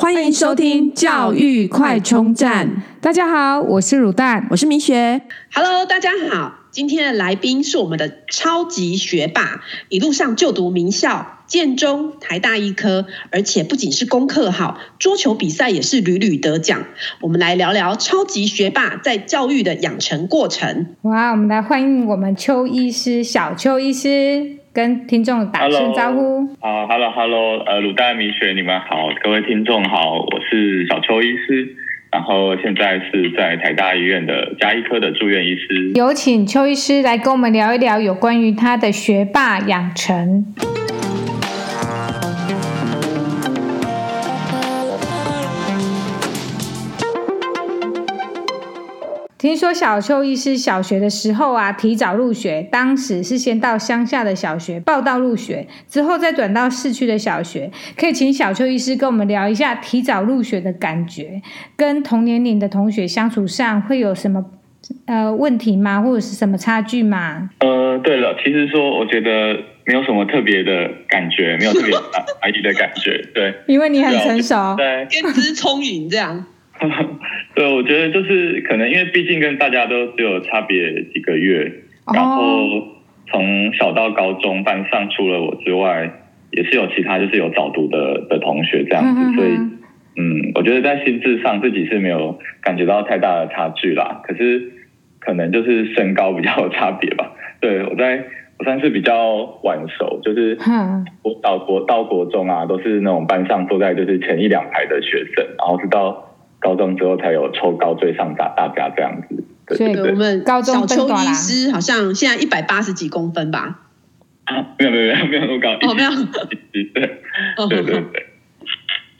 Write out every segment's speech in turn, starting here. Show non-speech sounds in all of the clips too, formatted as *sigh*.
欢迎收听教育快充站。大家好，我是卤蛋，我是明雪。Hello，大家好。今天的来宾是我们的超级学霸，一路上就读名校建中、台大医科，而且不仅是功课好，桌球比赛也是屡屡得奖。我们来聊聊超级学霸在教育的养成过程。哇，我们来欢迎我们邱医师，小邱医师。跟听众打声招呼。好，Hello，Hello，呃，卤蛋米雪，你们好，各位听众好，我是小邱医师，然后现在是在台大医院的加医科的住院医师。有请邱医师来跟我们聊一聊有关于他的学霸养成。听说小邱医师小学的时候啊，提早入学，当时是先到乡下的小学报到入学，之后再转到市区的小学。可以请小邱医师跟我们聊一下提早入学的感觉，跟同年龄的同学相处上会有什么呃问题吗？或者是什么差距吗？呃，对了，其实说我觉得没有什么特别的感觉，没有特别 *laughs* 压抑的感觉，对，因为你很成熟，对，天资聪颖这样。*laughs* 对，我觉得就是可能因为毕竟跟大家都只有差别几个月，然后从小到高中班上除了我之外，也是有其他就是有早读的的同学这样子，所以嗯，我觉得在心智上自己是没有感觉到太大的差距啦。可是可能就是身高比较有差别吧。对，我在我算是比较晚熟，就是我到国到国中啊，都是那种班上坐在就是前一两排的学生，然后直到。高中之后才有抽高最上大大家这样子，对对对。我们高中小邱医师好像现在一百八十几公分吧？啊，没有没有没有没有那么高哦，没有，对对对对。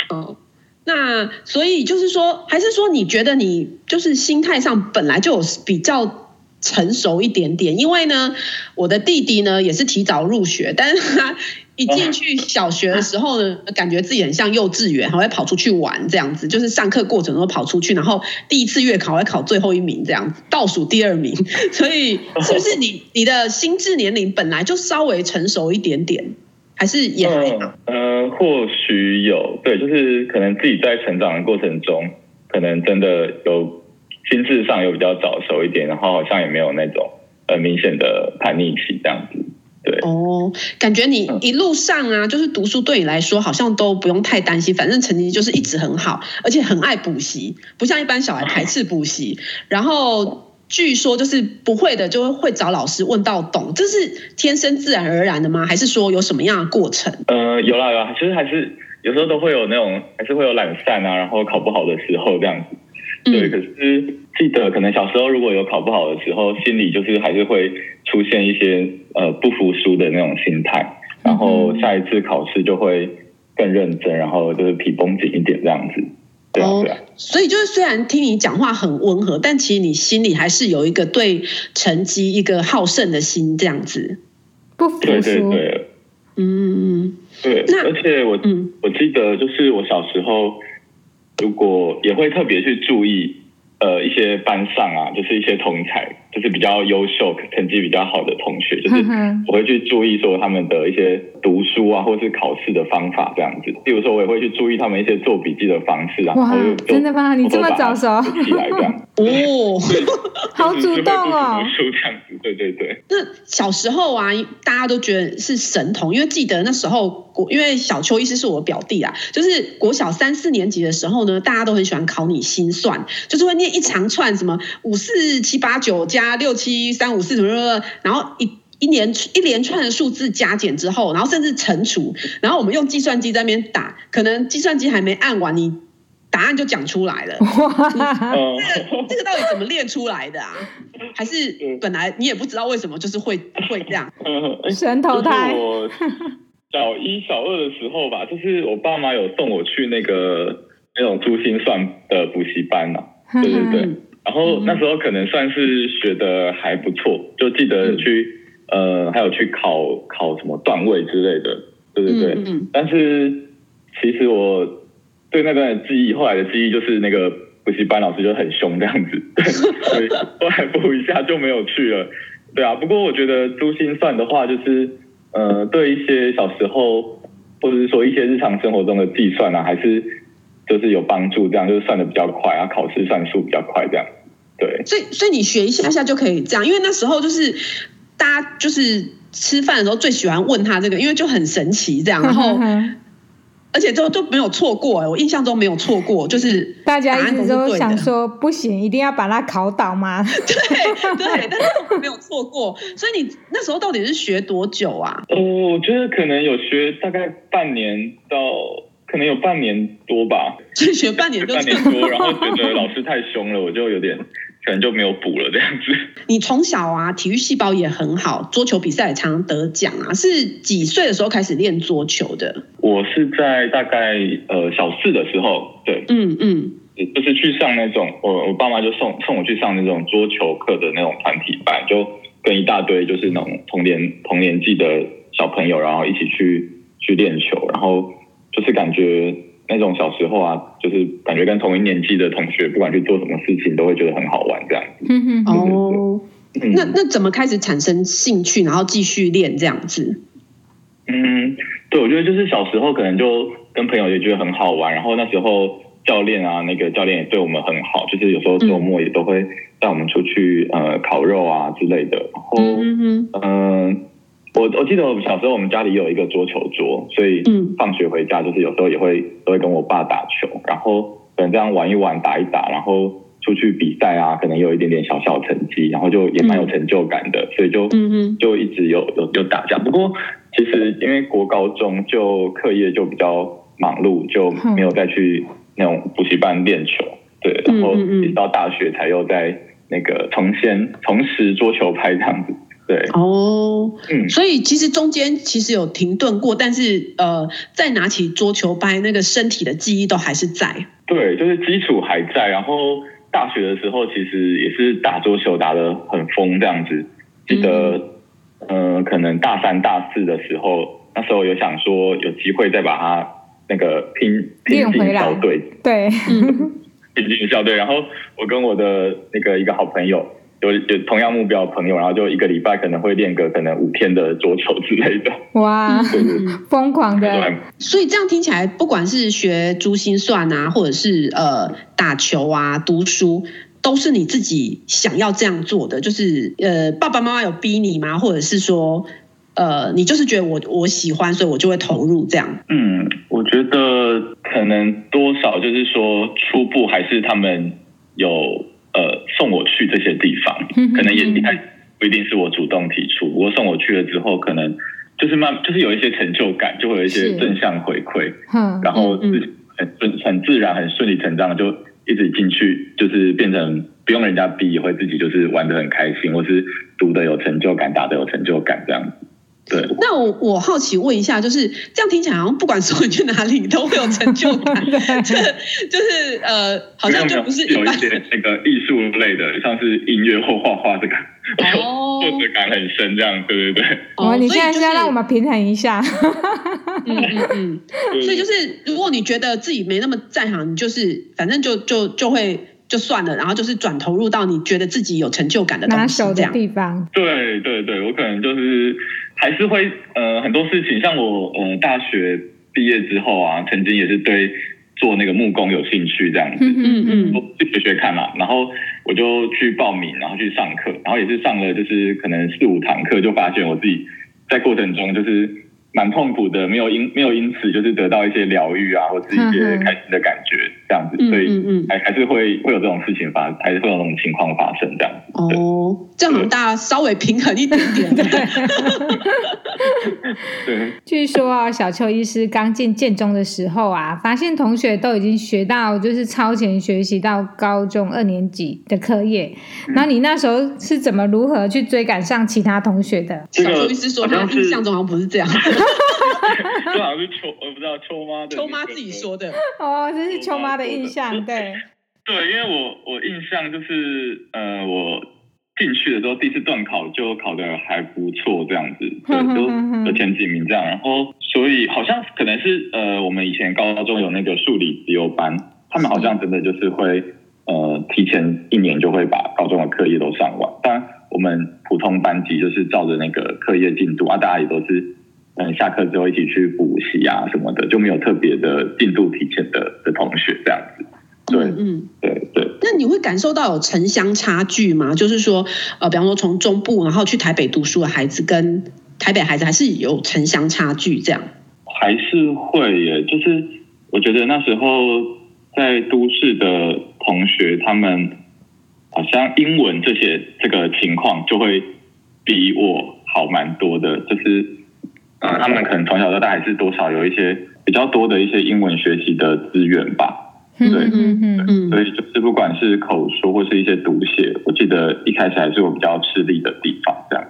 哦，那所以就是说，还是说你觉得你就是心态上本来就有比较成熟一点点？因为呢，我的弟弟呢也是提早入学，但是他。一进去小学的时候呢，感觉自己很像幼稚园，还会跑出去玩这样子，就是上课过程中跑出去，然后第一次月考会考最后一名这样子，倒数第二名。所以是不是你 *laughs* 你的心智年龄本来就稍微成熟一点点，还是也还好？呃，或许有，对，就是可能自己在成长的过程中，可能真的有心智上有比较早熟一点，然后好像也没有那种呃明显的叛逆期这样子。对哦，感觉你一路上啊，就是读书对你来说好像都不用太担心，反正成绩就是一直很好，而且很爱补习，不像一般小孩排斥补习。然后据说就是不会的就会找老师问到懂，这是天生自然而然的吗？还是说有什么样的过程？呃，有啦有啦，其实还是有时候都会有那种，还是会有懒散啊，然后考不好的时候这样子。对，可是记得可能小时候如果有考不好的时候，心里就是还是会出现一些呃不服输的那种心态，然后下一次考试就会更认真，然后就是皮绷紧一点这样子。对啊，对啊。所以就是虽然听你讲话很温和，但其实你心里还是有一个对成绩一个好胜的心这样子。不服输。对对对。嗯，对。那而且我嗯，我记得就是我小时候。如果也会特别去注意，呃，一些班上啊，就是一些同才，就是比较优秀、成绩比较好的同学，就是我会去注意说他们的一些读书啊，或是考试的方法这样子。比如说，我也会去注意他们一些做笔记的方式啊。哇，真的吗？你这么早熟？起来这样 *laughs* 哦，好主动哦。读书这样子，对对对。*laughs* 那小时候啊，大家都觉得是神童，因为记得那时候。因为小邱医师是我表弟啊，就是国小三四年级的时候呢，大家都很喜欢考你心算，就是会念一长串什么五四七八九加六七三五四什么什么，然后一一连一连串的数字加减之后，然后甚至乘除，然后我们用计算机在那边打，可能计算机还没按完，你答案就讲出来了。*laughs* 哇，这个这个到底怎么练出来的啊？还是本来你也不知道为什么就是会会这样？神投胎。*laughs* *laughs* 小一、小二的时候吧，就是我爸妈有送我去那个那种珠心算的补习班嘛，对对对。然后那时候可能算是学的还不错，就记得去呃，还有去考考什么段位之类的，对对对。但是其实我对那段的记忆，后来的记忆就是那个补习班老师就很凶这样子，对，*laughs* 所以后来补一下就没有去了。对啊，不过我觉得珠心算的话，就是。呃，对一些小时候，或者是说一些日常生活中的计算啊，还是就是有帮助，这样就是算的比较快，然后考试算数比较快，这样。对，所以所以你学一下下就可以这样，因为那时候就是大家就是吃饭的时候最喜欢问他这个，因为就很神奇这样，然后而且都都没有错过，哎，我印象中没有错过，就是大家一直都想说不行，一定要把它考倒吗？*laughs* 对对，但是没有错过，所以你那时候到底是学多久啊？哦，我觉得可能有学大概半年到。可能有半年多吧，所以学半年多半年多，然后觉得老师太凶了，我就有点可能就没有补了这样子。你从小啊，体育细胞也很好，桌球比赛也常常得奖啊。是几岁的时候开始练桌球的？我是在大概呃小四的时候，对，嗯嗯，就是去上那种我我爸妈就送送我去上那种桌球课的那种团体班，就跟一大堆就是那种同年同年纪的小朋友，然后一起去去练球，然后。就是感觉那种小时候啊，就是感觉跟同一年级的同学，不管去做什么事情，都会觉得很好玩这样子。嗯哼，哦，那那怎么开始产生兴趣，然后继续练这样子？嗯，对，我觉得就是小时候可能就跟朋友也觉得很好玩，然后那时候教练啊，那个教练也对我们很好，就是有时候周末也都会带我们出去呃烤肉啊之类的。然后嗯嗯。呃我我记得我小时候我们家里有一个桌球桌，所以放学回家就是有时候也会都会跟我爸打球，然后可能这样玩一玩打一打，然后出去比赛啊，可能有一点点小小成绩，然后就也蛮有成就感的，所以就就一直有有有打架。不过其实因为国高中就课业就比较忙碌，就没有再去那种补习班练球，对，然后一直到大学才又在那个重现重拾桌球拍这样子。对哦，嗯，所以其实中间其实有停顿过，但是呃，再拿起桌球拍，那个身体的记忆都还是在。对，就是基础还在。然后大学的时候，其实也是打桌球打得很疯这样子。记得，嗯、呃，可能大三、大四的时候，那时候有想说有机会再把它那个拼拼进校队，对，*laughs* 拼进校队。然后我跟我的那个一个好朋友。有有同样目标的朋友，然后就一个礼拜可能会练个可能五天的桌球之类的。*laughs* 哇，疯狂的！所以这样听起来，不管是学珠心算啊，或者是呃打球啊、读书，都是你自己想要这样做的。就是呃，爸爸妈妈有逼你吗？或者是说，呃，你就是觉得我我喜欢，所以我就会投入这样。嗯，我觉得可能多少就是说，初步还是他们有。呃，送我去这些地方，可能也一开始不一定是我主动提出。我送我去了之后，可能就是慢，就是有一些成就感，就会有一些正向回馈，然后很顺、很自然、很顺理成章的就一直进去，就是变成不用人家逼，也会自己就是玩的很开心，或是读的有成就感，打的有成就感这样子。对，那我我好奇问一下，就是这样听起来好像不管说你去哪里，你都会有成就感，*laughs* 就就是呃，好像就不是有一些那个艺术类的，像是音乐或画画这个，哦，*laughs* 挫折感很深，这样对对对。哦，你现在是要让我们平衡一下。嗯嗯嗯，所以就是如果你觉得自己没那么在行，你就是反正就就就会。就算了，然后就是转投入到你觉得自己有成就感的东西，拿手的地方。对对对，我可能就是还是会呃很多事情，像我呃大学毕业之后啊，曾经也是对做那个木工有兴趣这样子，嗯嗯，去学学看嘛，然后我就去报名，然后去上课，然后也是上了就是可能四五堂课，就发现我自己在过程中就是。蛮痛苦的，没有因没有因此就是得到一些疗愈啊，或是一些开心的感觉，这样子，嗯、所以还还是会会有这种事情发，还是会有这种情况发生这样子。哦，这样大家稍微平衡一点点。对，*laughs* 对。据说啊，小邱医师刚进建中的时候啊，发现同学都已经学到就是超前学习到高中二年级的课业，那、嗯、你那时候是怎么如何去追赶上其他同学的？小邱医师说，他印象中好像不是这样。就好像是秋，我不知道秋妈的、那个。秋妈自己说的哦，这是秋妈的印象，对。对，因为我我印象就是，呃，我进去的时候第一次段考就考的还不错，这样子，对，就就前几名这样。然后，所以好像可能是呃，我们以前高中有那个数理资优班，他们好像真的就是会呃，提前一年就会把高中的课业都上完。当然，我们普通班级就是照着那个课业进度啊，大家也都是。嗯下课之后一起去补习啊什么的，就没有特别的进度提前的的同学这样子。对，嗯，对对。那你会感受到有城乡差距吗？就是说，呃，比方说从中部然后去台北读书的孩子，跟台北孩子还是有城乡差距这样？还是会耶，就是我觉得那时候在都市的同学，他们好像英文这些这个情况就会比我好蛮多的，就是呃，他们可能从小到大还是多少有一些比较多的一些英文学习的资源吧。对，嗯嗯嗯，所以就是不管是口说或是一些读写，我记得一开始还是我比较吃力的地方，这样。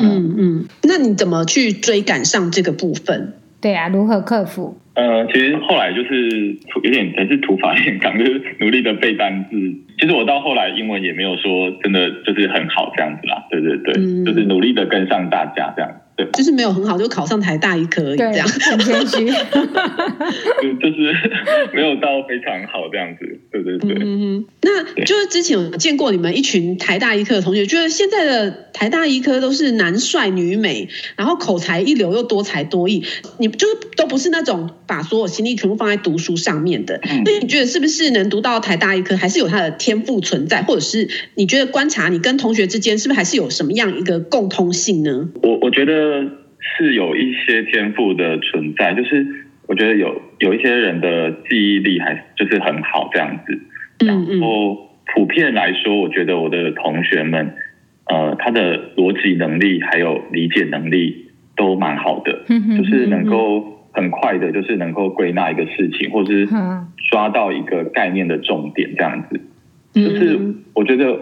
嗯嗯，那你怎么去追赶上这个部分？对啊，如何克服？呃，其实后来就是有点还是土法炼钢，*laughs* 就是努力的背单字。其实我到后来英文也没有说真的就是很好这样子啦，对对对，嗯、就是努力的跟上大家这样。就是没有很好，就考上台大医科而已，这样很谦虚。*laughs* 就是没有到非常好这样子，对对对。嗯，那就是之前有见过你们一群台大医科的同学，觉得现在的台大医科都是男帅女美，然后口才一流又多才多艺，你就是都不是那种把所有心力全部放在读书上面的。那、嗯、你觉得是不是能读到台大医科，还是有他的天赋存在，或者是你觉得观察你跟同学之间，是不是还是有什么样一个共通性呢？我我觉得。是有一些天赋的存在，就是我觉得有有一些人的记忆力还就是很好这样子，然后普遍来说，我觉得我的同学们，呃，他的逻辑能力还有理解能力都蛮好的，就是能够很快的，就是能够归纳一个事情，或是抓到一个概念的重点这样子，就是我觉得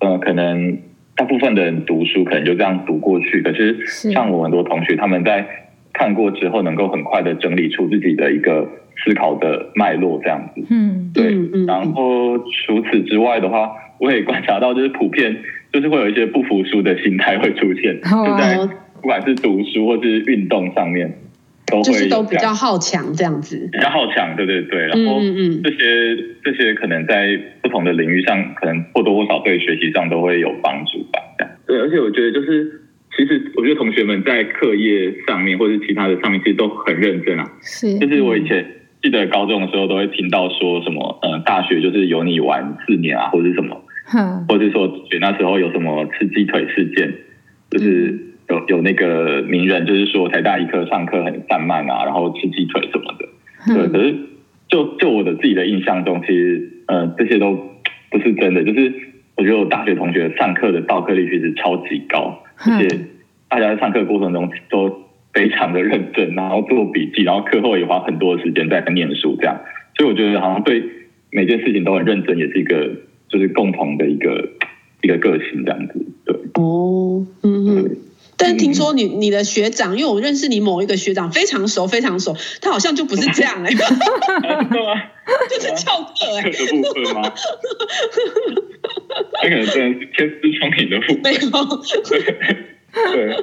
呃可能。大部分的人读书可能就这样读过去，可是像我很多同学，他们在看过之后，能够很快的整理出自己的一个思考的脉络，这样子。嗯，对。然后除此之外的话，我也观察到，就是普遍就是会有一些不服输的心态会出现，就在不管是读书或是运动上面。就是都比较好强这样子，比较好强，对对对。然后这些这些可能在不同的领域上，可能或多或少对学习上都会有帮助吧。这样。对，而且我觉得就是，其实我觉得同学们在课业上面或者其他的上面，其实都很认真啊。是。就是我以前记得高中的时候，都会听到说什么，嗯，大学就是有你玩四年啊，或者什么，或者是说学那时候有什么吃鸡腿事件，就是。嗯有有那个名人，就是说台大医科上课很散漫啊，然后吃鸡腿什么的。对，可是就就我的自己的印象中，其实呃这些都不是真的。就是我觉得我大学同学上课的到课率其实超级高，而且大家在上课过程中都非常的认真，然后做笔记，然后课后也花很多的时间在念书这样。所以我觉得好像对每件事情都很认真，也是一个就是共同的一个一个个性这样子。对，哦，嗯嗯。但是听说你你的学长，因为我认识你某一个学长非常熟非常熟，他好像就不是这样哎、就是翘课哎，这个部分吗？他可能真的是天资聪颖的部分。没对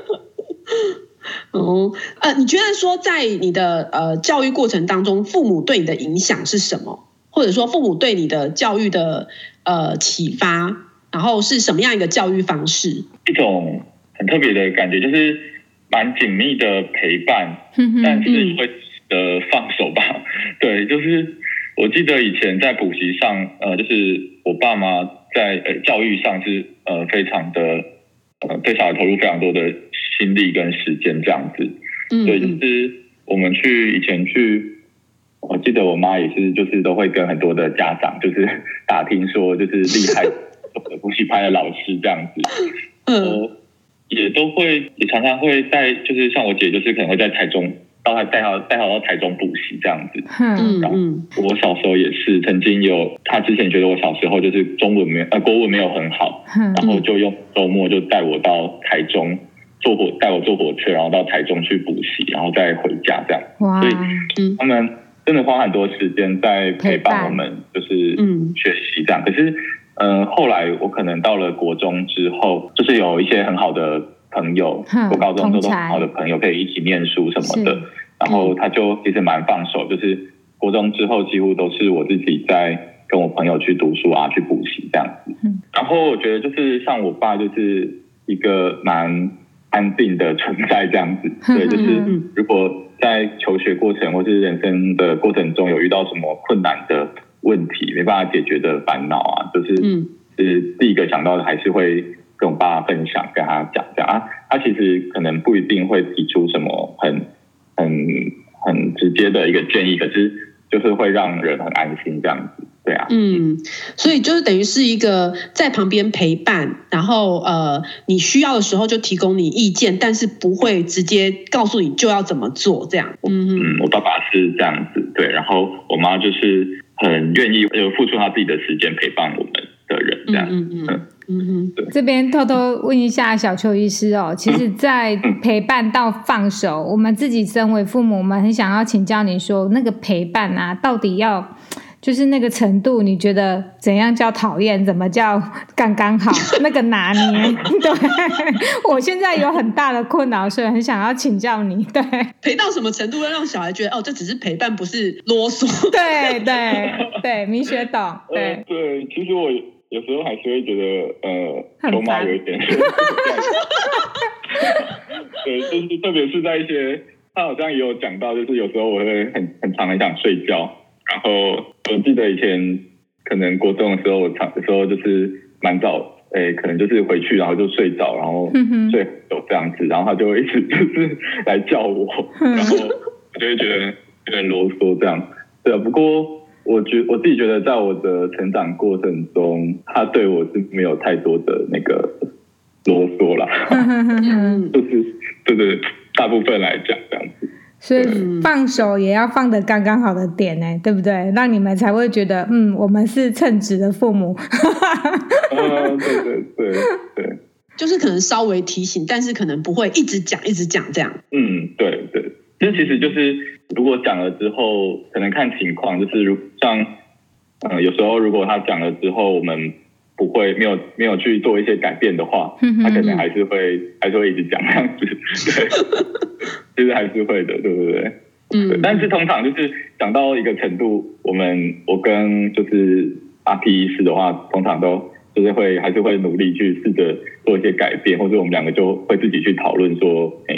哦，呃，你觉得说在你的呃教育过程当中，父母对你的影响是什么？或者说父母对你的教育的呃启发，然后是什么样一个教育方式？一种。很特别的感觉，就是蛮紧密的陪伴，但是会呃放手吧。*laughs* 对，就是我记得以前在补习上，呃，就是我爸妈在呃教育上是呃非常的呃对小孩投入非常多的心力跟时间这样子。对，就是我们去以前去，我记得我妈也是，就是都会跟很多的家长就是打听说，就是厉害的补习班的老师这样子。嗯。也都会，也常常会在，就是像我姐，就是可能会在台中，到她带她带她到台中补习这样子。嗯，然后我小时候也是曾经有，她之前觉得我小时候就是中文没有呃国文没有很好，然后就用周末就带我到台中坐火带我坐火车，然后到台中去补习，然后再回家这样。哇，所以他们真的花很多时间在陪伴我们，就是嗯学习这样。可是。嗯，后来我可能到了国中之后，就是有一些很好的朋友，我高中都都很好的朋友可以一起念书什么的，然后他就其实蛮放手，就是国中之后几乎都是我自己在跟我朋友去读书啊，去补习这样子。然后我觉得就是像我爸就是一个蛮安定的存在这样子。对，就是如果在求学过程或是人生的过程中有遇到什么困难的问题，没办法解决的烦恼啊，就是嗯，是第一个想到的，还是会跟我爸分享，跟他讲讲啊。他其实可能不一定会提出什么很很很直接的一个建议，可是就是会让人很安心这样子。对啊，嗯，所以就是等于是一个在旁边陪伴，然后呃，你需要的时候就提供你意见，但是不会直接告诉你就要怎么做这样。嗯嗯，我爸爸是这样子，对，然后我妈就是很愿意呃付出她自己的时间陪伴我们的人，这样。嗯嗯嗯嗯嗯，对。这边偷偷问一下小邱医师哦，其实，在陪伴到放手，我们自己身为父母，我们很想要请教你说，那个陪伴啊，到底要？就是那个程度，你觉得怎样叫讨厌？怎么叫刚刚好？*laughs* 那个拿捏，对，我现在有很大的困扰，所以很想要请教你。对，陪到什么程度，要让小孩觉得哦，这只是陪伴，不是啰嗦。对对对，明学 *laughs* 懂。对、呃、对，其实我有时候还是会觉得，呃，说话有一点。*laughs* 对，就是特别是在一些，他好像也有讲到，就是有时候我会很很常很想睡觉。然后我记得以前可能国中的时候，我常的时候就是蛮早，诶，可能就是回去然后就睡着，然后睡有这样子，然后他就会一直就是来叫我，*laughs* 然后我就会觉得有点啰嗦这样。对啊，不过我觉我自己觉得，在我的成长过程中，他对我是没有太多的那个啰嗦啦，*laughs* *laughs* 就是对对，大部分来讲这样子。所以放手也要放的刚刚好的点呢，对不对？让你们才会觉得，嗯，我们是称职的父母。嗯，对对对对，就是可能稍微提醒，但是可能不会一直讲一直讲这样。嗯，对对，这其实就是如果讲了之后，可能看情况，就是如像嗯，有时候如果他讲了之后，我们不会没有没有去做一些改变的话，他可能还是会还是会一直讲这样子，对。其实还是会的，对不对？嗯。但是通常就是讲到一个程度，我们我跟就是阿 P 医师的话，通常都就是会还是会努力去试着做一些改变，或者我们两个就会自己去讨论说，哎，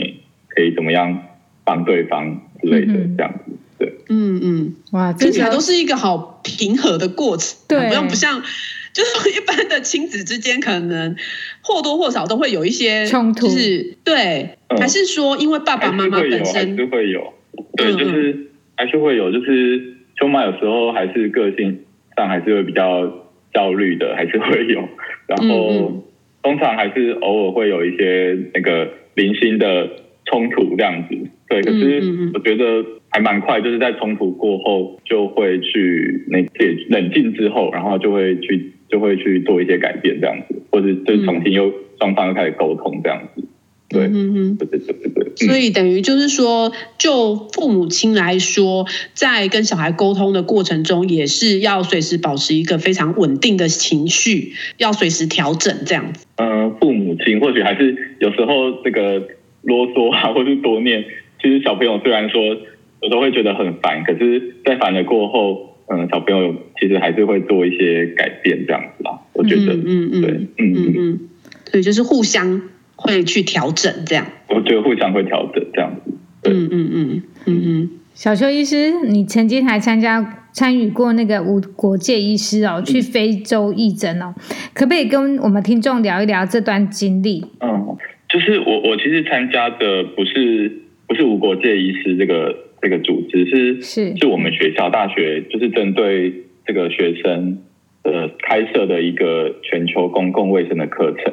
可以怎么样帮对方之类的这样子。对，嗯嗯，哇，听起来都是一个好平和的过程，对，不用不像。*laughs* 就是一般的亲子之间，可能或多或少都会有一些冲突，就是对，还是说因为爸爸妈妈本身还是会有，对，就是还是会有，就是秋妈有时候还是个性上还是会比较焦虑的，还是会有，然后通常还是偶尔会有一些那个零星的冲突这样子，对，可是我觉得还蛮快，就是在冲突过后就会去那些冷静之后，然后就会去。就会去做一些改变，这样子，或者就重新又双方又开始沟通，这样子。对，嗯嗯，对对对对对。所以等于就是说，就父母亲来说，在跟小孩沟通的过程中，也是要随时保持一个非常稳定的情绪，要随时调整这样子。嗯，父母亲或许还是有时候这个啰嗦啊，或是多念，其实小朋友虽然说有时候会觉得很烦，可是，在烦了过后。嗯，小朋友其实还是会做一些改变，这样子啦。我觉得，嗯嗯，对，嗯嗯嗯，所以就是互相会去调整，这样。我觉得互相会调整，这样子。嗯嗯嗯嗯嗯。小邱医师，你曾经还参加参与过那个无国界医师哦，去非洲义诊哦，可不可以跟我们听众聊一聊这段经历？嗯，就是我我其实参加的不是不是无国界医师这个。这个组织是是是我们学校大学就是针对这个学生呃开设的一个全球公共卫生的课程，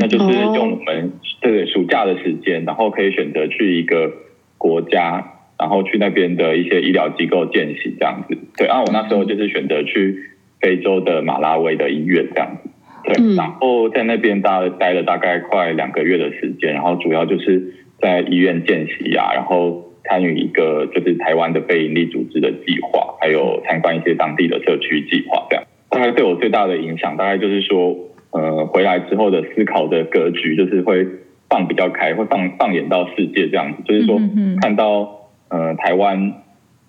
那就是用我们这个暑假的时间，然后可以选择去一个国家，然后去那边的一些医疗机构见习这样子。对，然后我那时候就是选择去非洲的马拉维的医院这样子。对，然后在那边大概待了大概快两个月的时间，然后主要就是在医院见习啊，然后。参与一个就是台湾的非营利组织的计划，还有参观一些当地的社区计划，这样大概对我最大的影响，大概就是说，呃，回来之后的思考的格局就是会放比较开，会放放眼到世界这样子，就是说看到呃台湾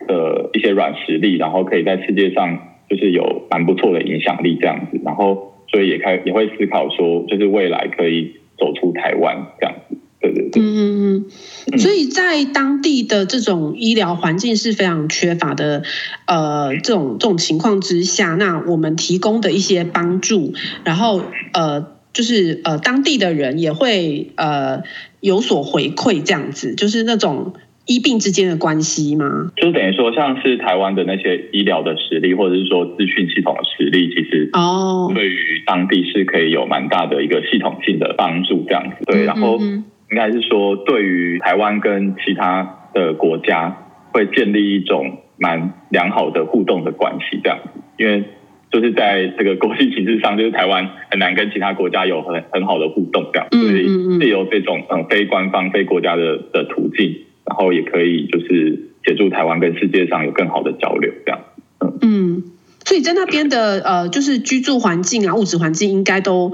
的一些软实力，然后可以在世界上就是有蛮不错的影响力这样子，然后所以也开也会思考说，就是未来可以走出台湾这样子。对对对，嗯嗯嗯，所以在当地的这种医疗环境是非常缺乏的，呃，这种这种情况之下，那我们提供的一些帮助，然后呃，就是呃，当地的人也会呃有所回馈，这样子，就是那种医病之间的关系吗？就等于说，像是台湾的那些医疗的实力，或者是说资讯系统的实力，其实哦，对于当地是可以有蛮大的一个系统性的帮助，这样子，对，然后。应该是说，对于台湾跟其他的国家，会建立一种蛮良好的互动的关系，这样子。因为就是在这个国际形势上，就是台湾很难跟其他国家有很很好的互动，这样。所以借由这种嗯非官方、非国家的的途径，然后也可以就是协助台湾跟世界上有更好的交流，这样。嗯嗯，所以在那边的呃，就是居住环境啊、物质环境，应该都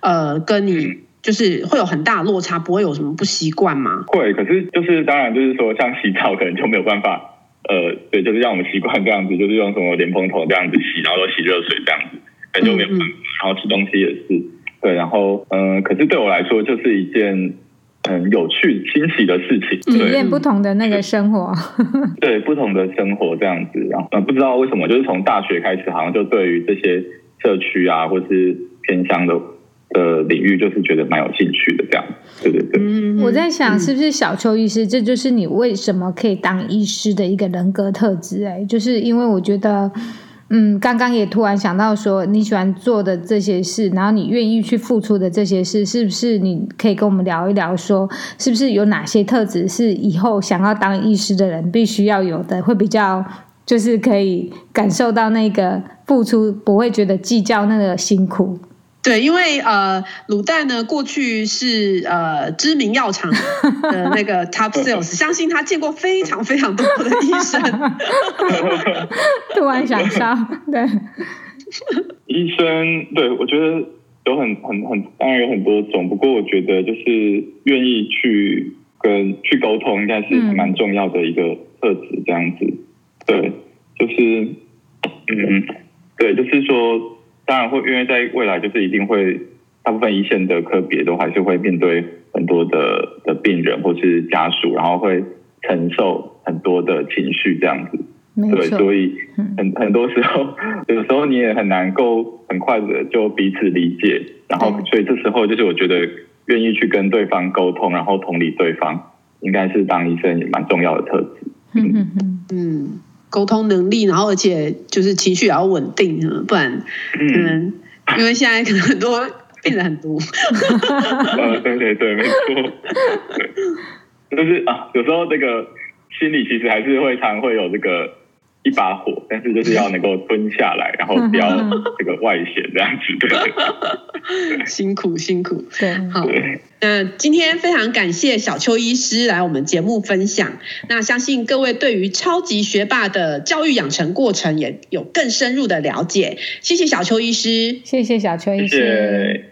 呃跟你。就是会有很大的落差，不会有什么不习惯吗？会，可是就是当然就是说，像洗澡可能就没有办法，呃，对，就是让我们习惯这样子，就是用什么莲蓬头这样子洗，然后都洗热水这样子，可能就没有办法。嗯嗯，然后吃东西也是，对，然后嗯、呃，可是对我来说就是一件很有趣、新奇的事情，体验不同的那个生活，对，不同的生活这样子，然后、呃、不知道为什么，就是从大学开始，好像就对于这些社区啊，或是偏乡的。的领域就是觉得蛮有兴趣的，这样，对对对。我在想，是不是小邱医师，这就是你为什么可以当医师的一个人格特质？哎，就是因为我觉得，嗯，刚刚也突然想到说，你喜欢做的这些事，然后你愿意去付出的这些事，是不是你可以跟我们聊一聊，说是不是有哪些特质是以后想要当医师的人必须要有的，会比较就是可以感受到那个付出，不会觉得计较那个辛苦。对，因为呃，卤蛋呢过去是呃知名药厂的那个 *laughs* top sales，相信他见过非常非常多的医生。*laughs* 突然想笑，对。*laughs* 医生，对，我觉得有很很很，当然有很多种，不过我觉得就是愿意去跟去沟通，应该是蛮重要的一个特质，这样子。嗯、对，就是嗯，对，就是说。当然会，因为在未来就是一定会，大部分一线的科别都还是会面对很多的的病人或是家属，然后会承受很多的情绪这样子。对，所以很很多时候，有时候你也很难够很快的就彼此理解，然后所以这时候就是我觉得愿意去跟对方沟通，然后同理对方，应该是当医生也蛮重要的特质。嗯嗯嗯。嗯沟通能力，然后而且就是情绪也要稳定，不然嗯，因为现在可能很多病人很多。呃，*laughs* 对对对，没错。*laughs* 就是啊，有时候这个心里其实还是会常会有这个。一把火，*laughs* 但是就是要能够蹲下来，然后不要这个外显这样子，对。*laughs* 辛苦辛苦，对，好。那今天非常感谢小邱医师来我们节目分享。那相信各位对于超级学霸的教育养成过程也有更深入的了解。谢谢小邱医师，谢谢小邱医师。谢谢